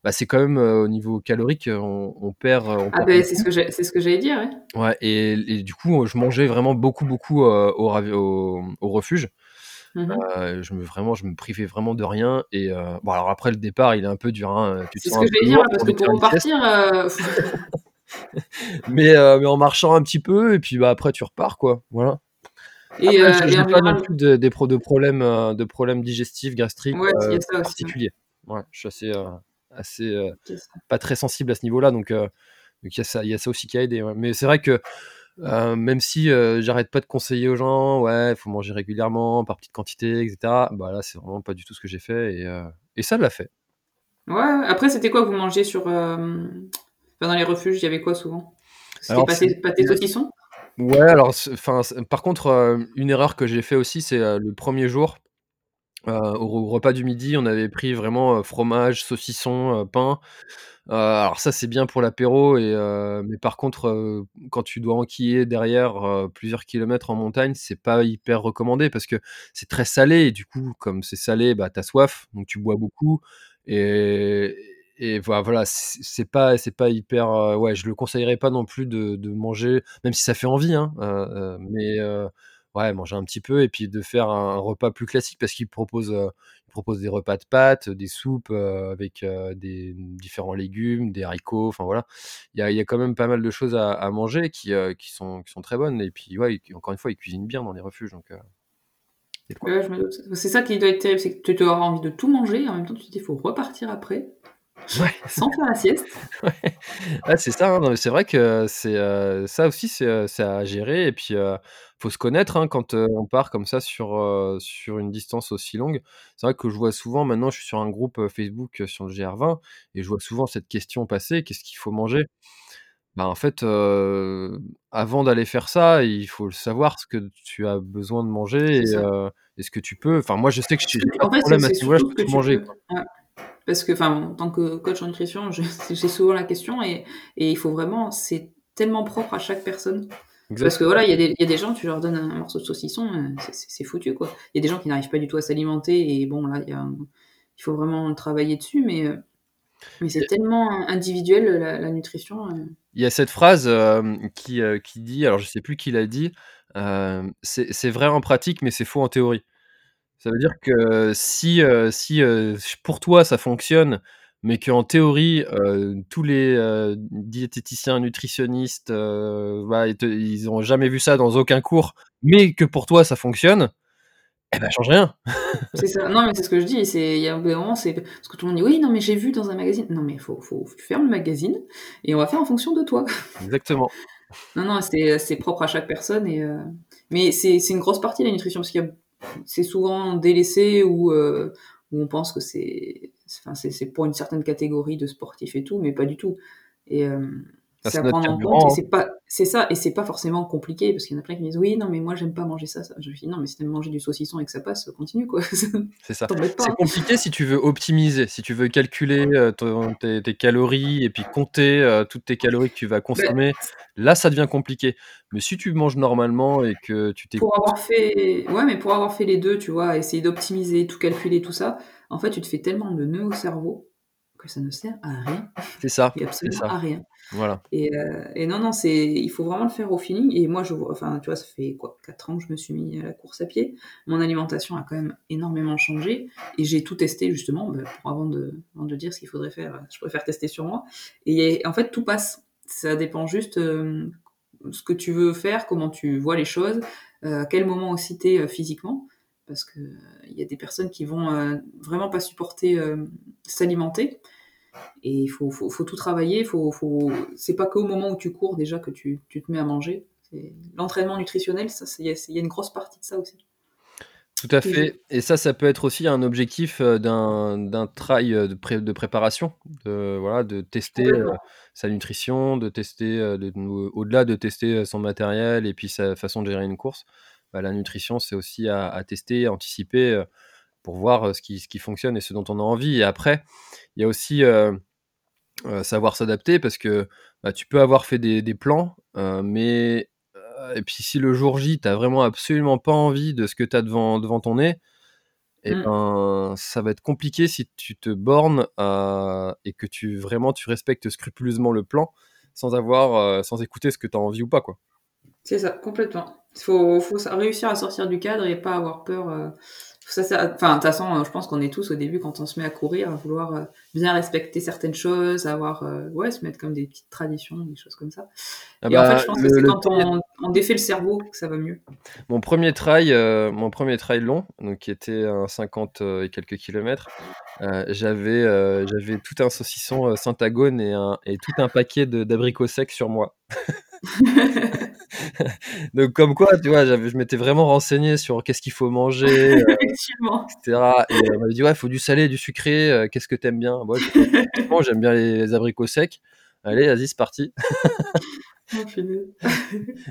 bah, c'est quand même, heu, au niveau calorique, on on perd, on Ah beh, c'est ce que c'est ce que j'allais dire, ouais. Ouais et et du coup, je mangeais vraiment beaucoup, beaucoup, au refuge. Mmh mh. Heu, je me vraiment je me privais vraiment de rien et heu, bon alors après le départ, il est un peu dur, hein, C'est ce que peu j'allais dire, parce que pour repartir, heu *laughs* *laughs* Mais mais en marchant un petit peu et puis, bah, après tu repars, quoi, voilà. Et Après, pas non plus de des pro de problèmes, de problèmes digestifs, gastriques, Ouais, ouais. particuliers. Ouais, je suis assez, assez, pas très sensible à ce niveau-là, donc il y a ça il y a ça aussi qui a aidé, ouais. Mais c'est vrai que, heu, même si, heu, j'arrête pas de conseiller aux gens: «Ouais, il faut manger régulièrement, par petites quantités et cetera», bah, là, c'est vraiment pas du tout ce que j'ai fait et et ça l'a fait. Ouais. Après, c'était quoi que vous mangez sur, enfin, dans les refuges, il y avait quoi souvent? C'était pâté pâté ouais. saucisson? Ouais, alors enfin, par contre, une erreur que j'ai fait aussi, c'est, le 1er jour, heu, au re repas du midi, on avait pris vraiment, fromage, saucisson, pain. Alors ça, c'est bien pour l'apéro mais par contre, quand tu dois enquiller derrière, plusieurs kilomètres en montagne, c'est pas hyper recommandé parce que c'est très salé et du coup, comme c'est salé, bah, tu as soif, donc tu bois beaucoup et et voi voilà, c'est pas c'est pas hyper, ouais, je le conseillerais pas non plus de manger même si ça fait envie, hein, mais ouais, manger un petit peu et puis de faire un repas plus classique parce qu'ils proposent, ils proposent des repas de pâtes, des soupes, heu, avec, heu, des, différents légumes, des haricots, enfin voilà. Il y a il y a quand même pas mal de choses à à manger qui, qui sont qui sont très bonnes et puis, ouais, encore une fois, ils cuisinent bien dans les refuges, donc il. C'est ça qui doit être terrible, c'est que tu avoir envie de tout manger et en même temps, tu te dis: «Faut repartir après, Ouais. *laughs* sans faire la sieste». *laughs* Ouais. Ouais, c'est ça, hein. C'est vrai que c'est, heu, ça aussi, c'est, heu, c'est à gérer et puis, heu, faut se connaître, hein, quand, heu, on part comme ça sur, sur une distance aussi longue. C'est vrai que je vois souvent maintenant, je suis sur un groupe, Facebook, sur le GR20 et je vois souvent cette question passer: «Qu'est-ce qu'il faut manger?» bah, en fait, avant d'aller faire ça, il faut savoir ce que tu as besoin de manger et et ce que tu peux. Enfin, moi, je sais que j'ai pas de problème à ce niveau-là, je peux tout tu manger, peux. Parce que, enfin, en tant que coach en nutrition, *laughs* j'ai souvent la question et et il faut vraiment c'est tellement propre à chaque personne. Parce que voilà, il y a des il y a des gens, tu leur donnes un morceau de saucisson, heu, c'est foutu, quoi. Il y a des gens qui n'arrivent pas du tout à s'alimenter et bon, là, il faut vraiment travailler dessus, mais y c'est tellement individuel, la la nutrition, heu il y a cette phrase, qui, dit, alors je sais plus qui l'a dit, hem: «C'est c'est vrai en pratique, mais c'est faux en théorie». Ça veut dire que si, heu, si, heu, pour toi ça fonctionne, mais qu'en théorie, heu, tous les, heu, diététiciens, nutritionnistes, heu, ils te ils ont jamais vu ça dans aucun cours, mais que pour toi ça fonctionne, et bah, change rien. C'est ça. Non, mais c'est ce que je dis, c'est il y a un bout d'un moment, c'est parce que tout le monde dit: «Oui, non, mais j'ai vu dans un magazine». Non, mais faut faut tu fermes le magazine et on va faire en fonction de toi. Exactement. Non, non, c'est, heu, c'est propre à chaque personne et heu, mais c'est c'est une grosse partie la nutrition parce qu'il y a c'est souvent délaissé ou heu, où on pense que c'est enfin, c'est pour une certaine catégorie de sportifs et tout, mais pas du tout et hem, Bah, c'est à prendre en compte hein. c'est pas c'est ça et c'est pas forcément compliqué parce qu'il y en a plein qui me disent: «Oui, non, mais moi j'aime pas manger ça, ça». Je lui dis: «Non, mais si tu aimes manger du saucisson et que ça passe, continue, quoi, *laughs* C'est ça. C'est hein». compliqué si tu veux optimiser, si tu veux calculer, ton tes tes calories et puis compter, heu, toutes tes calories que tu vas Beh, consommer, là, ça devient compliqué. Mais si tu manges normalement et que tu Pour t'écoutes avoir fait ouais, mais pour avoir fait les 2, tu vois, essayer d'optimiser, tout calculer, tout ça, en fait, tu te fais tellement de nœuds au cerveau que ça ne sert à rien. *laughs* C'est ça, Et absolument ça. à rien. Voilà. Et, euh, et non, non, c'est, il faut vraiment le faire au feeling. Et moi, je vois, enfin, tu vois, ça fait quoi, 4 ans que je me suis mis à la course à pied. Mon alimentation a quand même énormément changé. Et j'ai tout testé, justement, bah, pour, avant, de, avant de dire ce qu'il faudrait faire, je préfère tester sur moi. Et en fait, tout passe. Ça dépend juste euh, ce que tu veux faire, comment tu vois les choses, euh, à quel moment aussi t'es euh, physiquement. Parce que il y a des personnes qui vont euh, vraiment pas supporter euh, s'alimenter. Et il faut, faut, faut, tout travailler. Faut, faut... C'est pas qu'au moment où tu cours déjà que tu, tu te mets à manger. L'entraînement nutritionnel, il y, y, a une grosse partie de ça aussi. Tout à fait. Et ça, ça peut être aussi un objectif d'un trail de, pré de, préparation, de, voilà, de tester euh, sa nutrition, de tester, euh, au-delà de tester son matériel et puis sa façon de gérer une course. Bah, la nutrition, c'est aussi à, à, tester, anticiper euh, pour voir ce qui, ce qui fonctionne et ce dont on a envie. Et après, il y a aussi euh, euh, savoir s'adapter parce que bah, tu peux avoir fait des, des plans, euh, mais et puis si le jour J, tu vraiment absolument pas envie de ce que tu as devant, devant ton nez, et Mmh. ben, ça va être compliqué si tu te bornes et que tu vraiment tu respectes scrupuleusement le plan sans avoir, sans écouter ce que tu as envie ou pas. quoi. C'est ça, complètement. Il faut, faut, réussir à sortir du cadre et pas avoir peur. Euh, ça, ça, enfin, de toute façon, je pense qu'on est tous au début, quand on se met à courir, à vouloir euh, bien respecter certaines choses, avoir, euh, ouais, se mettre comme des petites traditions, des choses comme ça. Ah et bah, en fait, je pense le, que c'est quand on, on, défait le cerveau que ça va mieux. Mon premier trail, euh, mon premier trail long, donc qui était un 50 et quelques kilomètres, euh, j'avais j'avais tout un saucisson Syntagone et, un, et tout un paquet d'abricots secs sur moi. *laughs* *laughs* *laughs* Donc comme quoi, tu vois, je m'étais vraiment renseigné sur qu'est-ce qu'il faut manger, *laughs* euh, etc. Et euh, on m'avait dit ouais, il faut du salé, du sucré. Euh, qu'est-ce que t'aimes bien? Moi, j'aime bien les, les, abricots secs. Allez, vas-y, c'est parti.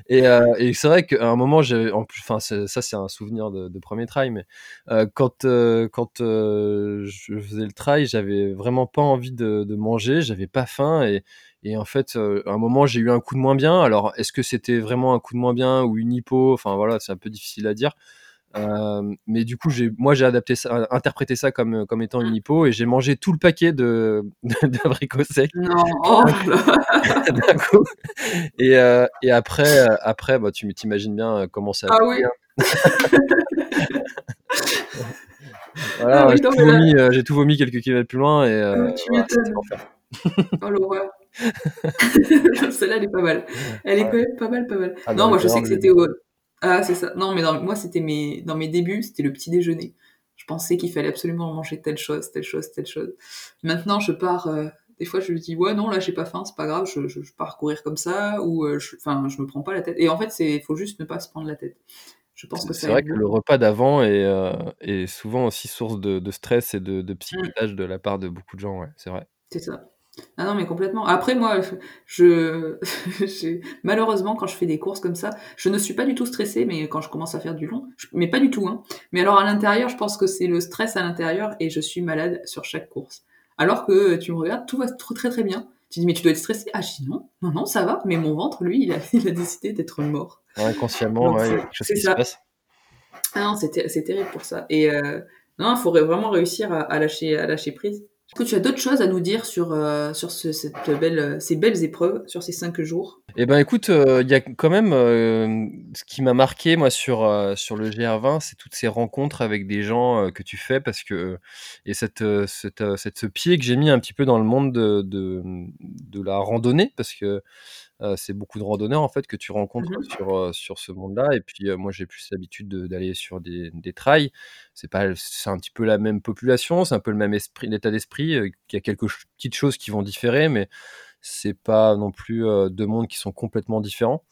et, euh, et c'est vrai qu'à un moment, j'ai, en plus, enfin, ça c'est un souvenir de, de, premier trail, mais euh, quand quand je faisais le trail, j'avais vraiment pas envie de, de manger, j'avais pas faim et et en fait, euh, à un moment, j'ai eu un coup de moins bien. Alors, est-ce que c'était vraiment un coup de moins bien ou une hypo? Enfin, voilà, c'est un peu difficile à dire. Euh, mais du coup, moi, j'ai adapté ça, interprété ça comme, comme étant une hypo et j'ai mangé tout le paquet de, *laughs* d'abricots secs. Non, oh *laughs* d'un coup. Et, euh, et après, après bah, tu t'imagines bien comment ça a Ah oui. *laughs* voilà, Ah oui, j'ai, tout vomi, euh, quelques kilomètres plus loin et euh, Ah, tu m'étonnes. Oh l'horreur. *laughs* Celle-là, elle est pas mal. Elle est quand même pas mal, pas mal. Ah, non, moi je sais que c'était au. Ah, c'est ça. Non, mais dans... moi, c'était mes... dans mes débuts, c'était le petit déjeuner. Je pensais qu'il fallait absolument manger telle chose, telle chose, telle chose. Maintenant, je pars. euh, Des fois, je me dis, ouais, non, là, j'ai pas faim, c'est pas grave, je, je, je pars courir comme ça, ou euh, je... Enfin, je me prends pas la tête. Et en fait, il faut juste ne pas se prendre la tête. Je pense que C'est vrai que le repas d'avant est, euh, est souvent aussi source de, de stress et de, de psychotage de la part de beaucoup de gens, ouais, c'est vrai. C'est ça. Ah non, mais complètement. Après, moi, je, *laughs* j'ai- malheureusement, quand je fais des courses comme ça, je ne suis pas du tout stressée, mais quand je commence à faire du long, je- mais pas du tout, hein. Mais alors, à l'intérieur, je pense que c'est le stress à l'intérieur et je suis malade sur chaque course. Alors que tu me regardes, tout va très très bien. Tu dis, mais tu dois être stressé. Ah, je dis non, non, non, ça va. Mais mon ventre, lui, il a, *laughs* il a décidé d'être mort. Inconsciemment, Donc, ouais, il y a c'est- quelque chose c'est qui ça. se passe. Ah non, c'est ter- c'est terrible pour ça. Et euh, non, il faudrait vraiment réussir à, à lâcher, à lâcher prise. Est-ce que tu as d'autres choses à nous dire sur, euh, sur ce- cette belle, ces belles épreuves, sur ces cinq jours? Eh ben écoute, euh, il y a quand même euh, ce qui m'a marqué moi sur sur le GR20, c'est toutes ces rencontres avec des gens que tu fais parce que et cette cette, cette- ce pied que j'ai mis un petit peu dans le monde de de, de la randonnée parce que euh, c'est beaucoup de randonneurs en fait que tu rencontres Mhm. sur euh, sur ce monde-là et puis euh, moi j'ai plus l'habitude de- d'aller sur des des trails. C'est pas c'est un petit peu la même population, c'est un peu le même esprit, l'état d'esprit. qu'il y a quelques ch- petites choses qui vont différer, mais c'est pas non plus deux mondes qui sont complètement différents.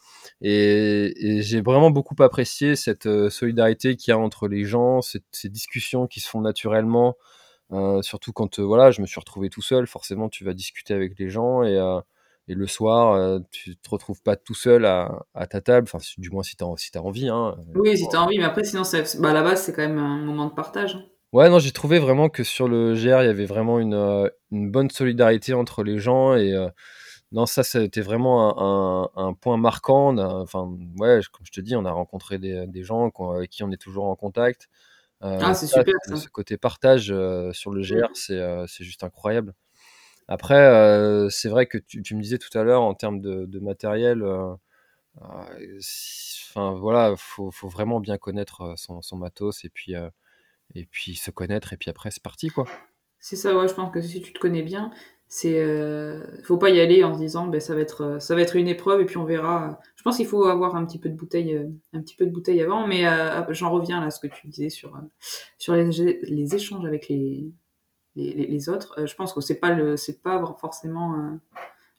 Et, et j'ai vraiment beaucoup apprécié cette solidarité qu'il y a entre les gens, cette- ces discussions qui se font naturellement. surtout quand voilà, je me suis retrouvé tout seul, forcément tu vas discuter avec les gens et, et le soir euh, tu te retrouves pas tout seul à, à ta table, enfin du moins si tu as, si t'as envie. Hein. Oui, si tu as envie, mais après, sinon, c'est- bah, à la base, c'est quand même un moment de partage. hein. Ouais, non, j'ai trouvé vraiment que sur le GR, il y avait vraiment une, euh, une bonne solidarité entre les gens et euh, non, ça, c'était vraiment un, un- un point marquant. Enfin, ouais, comme je te dis, on a rencontré des, des gens avec qui on est toujours en contact. Euh, Ah, c'est super, ça. ce côté partage euh, sur le GR, c'est c'est juste incroyable. Après, heu, c'est vrai que tu me disais tout à l'heure en termes de matériel, heu, si enfin voilà, faut vraiment bien connaître, son matos et puis, et puis se connaître et puis après c'est parti, quoi. C'est ça, ouais, je pense que si tu te connais bien, c'est, heu, faut pas y aller en se disant: «Beh, ça va être, ça va être une épreuve et puis on verra». Je pense qu'il faut avoir un petit peu de bouteille, un petit peu de bouteille avant, mais, j'en reviens à ce que tu disais sur, sur les échanges avec les les autres. Heu, je pense que c'est pas le c'est pas forcément, heu,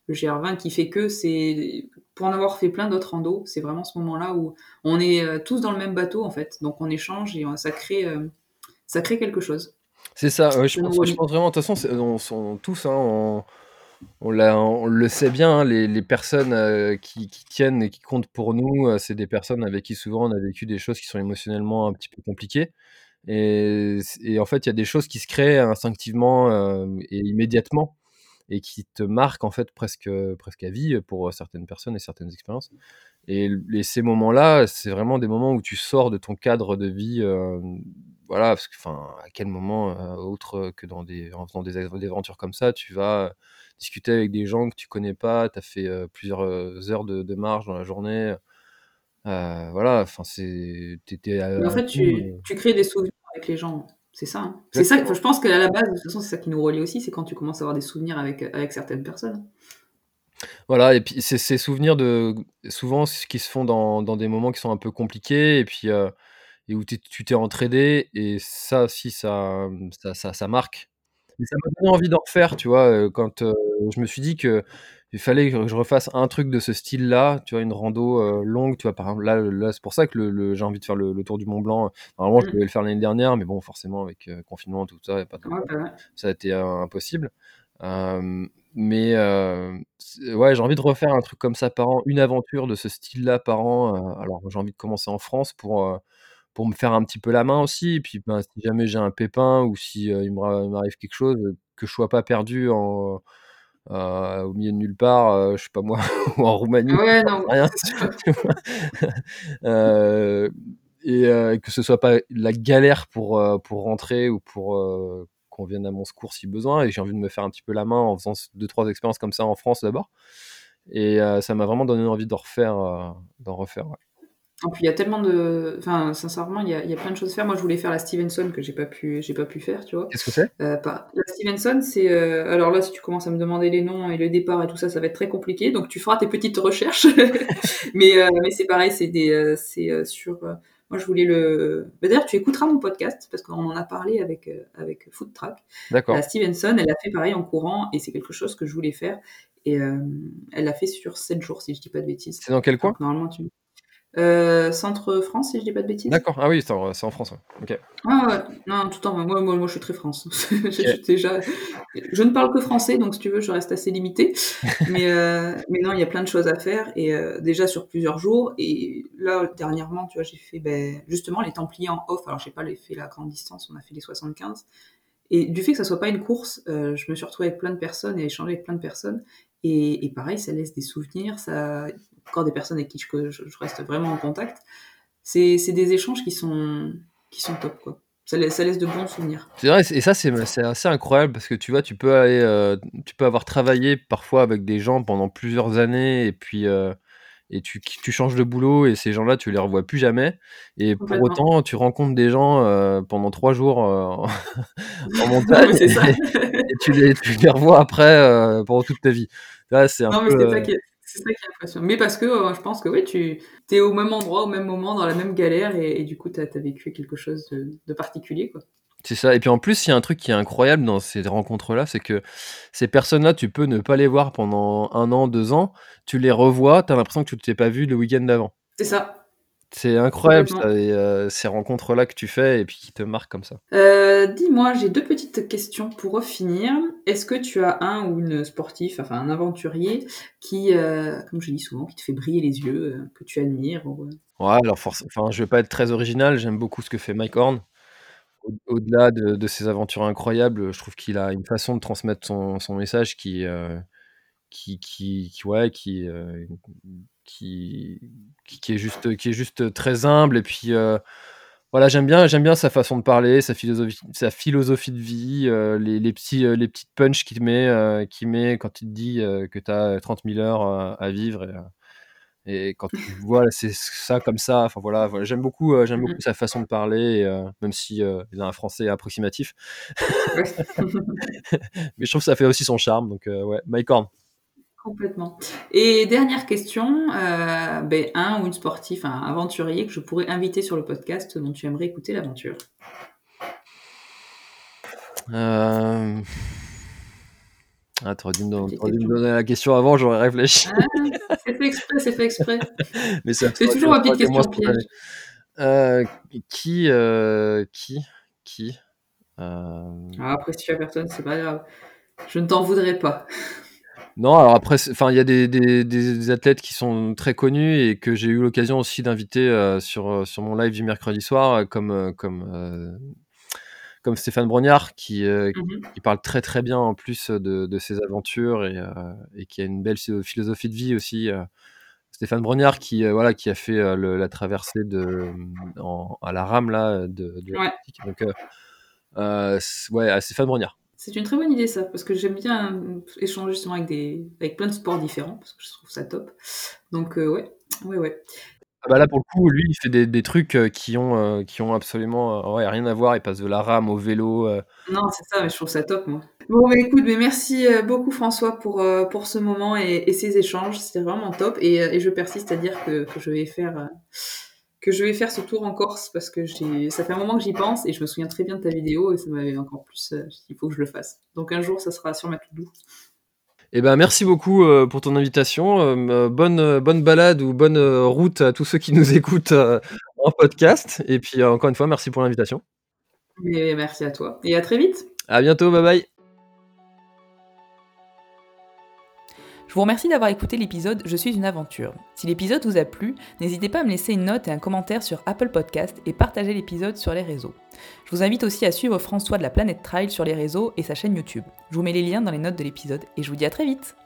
le GR20 qui fait que, c'est pour en avoir fait plein d'autres randos, c'est vraiment ce moment-là où on est, heu, tous dans le même bateau, en fait, donc on échange et ça crée, ça crée quelque chose. C'est ça, ouais, je pense je relie. pense vraiment de toute façon, on sont tous, hein, on on le sait bien, hein, les les personnes, qui qui tiennent et qui comptent pour nous, c'est des personnes avec qui souvent on a vécu des choses qui sont émotionnellement un petit peu compliquées et en fait, il y a des choses qui se créent instinctivement, hem et immédiatement et qui te marquent en fait presque, presque à vie pour certaines personnes et certaines expériences. Et ces moments-là, c'est vraiment des moments où tu sors de ton cadre de vie, hem, voilà, parce que enfin, à quel moment, heu, autre que dans des en faisant des av des aventures comme ça, tu vas discuter avec des gens que tu connais pas, tu as fait, plusieurs, heu, heures de de marche dans la journée, voilà, enfin c'est en fait, tu crées des souvenirs avec les gens, c'est ça, hein. C'est ça, je pense qu'à la base, de toute façon, c'est ça qui nous relie aussi, c'est quand tu commences à avoir des souvenirs avec, avec certaines personnes. Voilà et puis c'est ces souvenirs de souvent ce qui se font dans dans des moments qui sont un peu compliqués et puis, heu et où tu es tu t'es entraidé et ça aussi ça, ça ça ça marque et ça m'a donné envie d'en refaire, tu vois? Heu, quand, heu, je me suis dit qu'il fallait que je refasse un truc de ce style-là, tu vois? Une rando, heu, longue, tu vois? Par exemple, là là, c'est pour ça que le le j'ai envie de faire le le tour du Mont Blanc. Normalement, je Mmh. devais le faire l'année dernière, mais bon, forcément avec, heu, confinement tout ça et pas temps, bah, ça a été, heu, impossible. Mais, heu, c ouais, j'ai envie de refaire un truc comme ça par an, une aventure de ce style-là par an, alors j'ai envie de commencer en France pour, pour me faire un petit peu la main aussi et puis, ben, si jamais j'ai un pépin ou si, il il m'arrive quelque chose, que je sois pas perdu en, heu, au milieu de nulle part, heu, je sais pas moi, *laughs* ou en Roumanie, Ouais, j'en non, rien, *laughs* tu vois? Heu et heu, que ce soit pas la galère pour, pour rentrer ou pour, qu'on vienne à mon secours si besoin et j'ai envie de me faire un petit peu la main en faisant c 2-3 expériences comme ça en France d'abord et ça m'a vraiment donné envie d'en refaire, d'en refaire, ouais. Et puis il y a tellement de enfin, sincèrement, il y a il y a plein de choses à faire. Moi, je voulais faire la Stevenson que j'ai pas pu j'ai pas pu faire, tu vois? Qu'est-ce que c'est? Heu, pas la Stevenson, c'est, heu, alors là, si tu commences à me demander les noms et le départ et tout ça, ça va être très compliqué, donc tu feras tes petites recherches. *laughs* Mais, heu, mais c'est pareil, c'est des, c'est, sur, moi je voulais le bah, d'ailleurs, tu écouteras mon podcast parce qu'on en a parlé avec, avec Food Track. La D'accord. Stevenson, elle l'a fait pareil en courant et c'est quelque chose que je voulais faire et elle l'a fait sur 7 jours, si je dis pas de bêtises. C'est dans quel coin? Donc normalement, tu heu, centre France, si je dis pas de bêtises? D'accord, ah oui, c'est en en France, ouais. OK. Ouais, ouais, non, tout le temps, moi moi moi, je suis très France. *laughs* Je déjà je ne parle que français, donc si tu veux, je reste assez limitée. *laughs* Mais, heu, mais non, il y a plein de choses à faire et heu, déjà sur plusieurs jours et là, dernièrement, tu vois, j'ai fait, beh, justement les Templiers en off. Alors j'ai pas fait la grande distance, on a fait les 75 et du fait que ça soit pas une course, je me suis retrouvée avec plein de personnes et échangé avec plein de personnes et pareil, ça laisse des souvenirs, ça encore des personnes avec qui je reste vraiment en contact. C'est des échanges qui sont qui sont top, quoi. Ça laisse ça laisse de bons souvenirs. C'est vrai et ça, c'est assez incroyable parce que tu vois, tu peux aller, heu, tu peux avoir travaillé parfois avec des gens pendant plusieurs années et puis, heu et tu tu changes de boulot et ces gens-là, tu les revois plus jamais et pour autant, tu rencontres des gens, heu, pendant 3 jours, heu, *laughs* en *laughs* mais montagne et et tu les tu les revois après, heu, pendant toute ta vie. Là, c'est un Non, mais peu, c'est ça qui est c'est ça qui est impressionnant. Mais parce que, je pense que oui, tu es au même endroit, au même moment, dans la même galère et et du coup, tu as tu as vécu quelque chose de de particulier, quoi. C'est ça et puis en plus, il y a un truc qui est incroyable dans ces rencontres-là, c'est que ces personnes-là, tu peux ne pas les voir pendant 1 an, 2 ans, tu les revois, tu as l'impression que tu t'es pas vu le week-end d'avant. C'est ça. C'est incroyable ça Complètement. et heu, ces rencontres-là que tu fais et puis qui te marquent comme ça. Heu, dis-moi, j'ai 2 petites questions pour finir. Est-ce que tu as un ou une sportif, enfin un aventurier qui, heu, comme je dis souvent, qui te fait briller les yeux, que tu admires ou? Ouais, alors force enfin, je vais pas être très original, j'aime beaucoup ce que fait Mike Horn. Au au-delà de de ses aventures incroyables, je trouve qu'il a une façon de transmettre son message qui, est juste très humble et puis, heu, voilà, j'aime bien, sa façon de parler, sa philosophie, sa philosophie de vie, euh, les, petits, euh, les petites punches qu'il met, euh, met quand il dit que tu as 30 000 heures à vivre. Et, quand tu vois c'est ça comme ça, enfin voilà, voilà j'aime beaucoup, j'aime beaucoup sa façon de parler, même si il a un français approximatif. *laughs* Mais je trouve que ça fait aussi son charme. Donc ouais, Mike Horn. Complètement. Et dernière question, euh, ben, un ou une sportive, un aventurier que je pourrais inviter sur le podcast dont tu aimerais écouter l'aventure? Euh... Ah, t'aurais dû, me donner la question avant, j'aurais réfléchi. Ah, c'est fait exprès, c'est fait exprès. *laughs* Mais c'est toujours ma petite question piège. Euh, qui, euh, qui, qui ah, Après, si tu as personne, c'est pas grave. Je ne t'en voudrais pas. Non, alors après, enfin, il y a des, des, des, athlètes qui sont très connus et que j'ai eu l'occasion aussi d'inviter euh, sur, euh, sur mon live du mercredi soir, euh, comme, comme, comme Stéphane Brognard, qui, mmh qui, parle très très bien en plus de, de ses aventures et, et, qui a une belle philosophie de vie aussi. Stéphane Brognard qui, voilà, qui a fait la traversée de, à la rame là, de, de ouais. Donc, ouais, Stéphane Brognard. C'est une très bonne idée ça, parce que j'aime bien échanger justement avec, des, avec plein de sports différents, parce que je trouve ça top. Donc euh, ouais, ouais, ouais. Ah bah là pour le coup, lui, il fait des, des trucs euh, qui ont, euh, qui ont absolument ouais, rien à voir. Il passe de la rame au vélo. Non, c'est ça, mais je trouve ça top moi. Bon, bah, écoute, mais merci beaucoup François pour, pour ce moment et, et ces échanges. C'était vraiment top. Et, et, je persiste à dire que, je vais faire que je vais faire ce tour en Corse parce que ça fait un moment que j'y pense et je me souviens très bien de ta vidéo et ça m'avait encore plus. Euh, il faut que je le fasse. Donc un jour, ça sera sur ma to-do. Eh ben, merci beaucoup euh, pour ton invitation. Euh, bonne, bonne balade ou bonne route à tous ceux qui nous *laughs* écoutent en podcast. Et puis, encore une fois, merci pour l'invitation. Merci à toi. Et à très vite. À bientôt. Bye bye. Vous remercie d'avoir écouté l'épisode Je suis une aventure. Si l'épisode vous a plu, n'hésitez pas à me laisser une note et un commentaire sur Apple Podcast et partager l'épisode sur les réseaux. Je vous invite aussi à suivre François de la Planète Trail sur les réseaux et sa chaîne YouTube. Je vous mets les liens dans les notes de l'épisode et je vous dis à très vite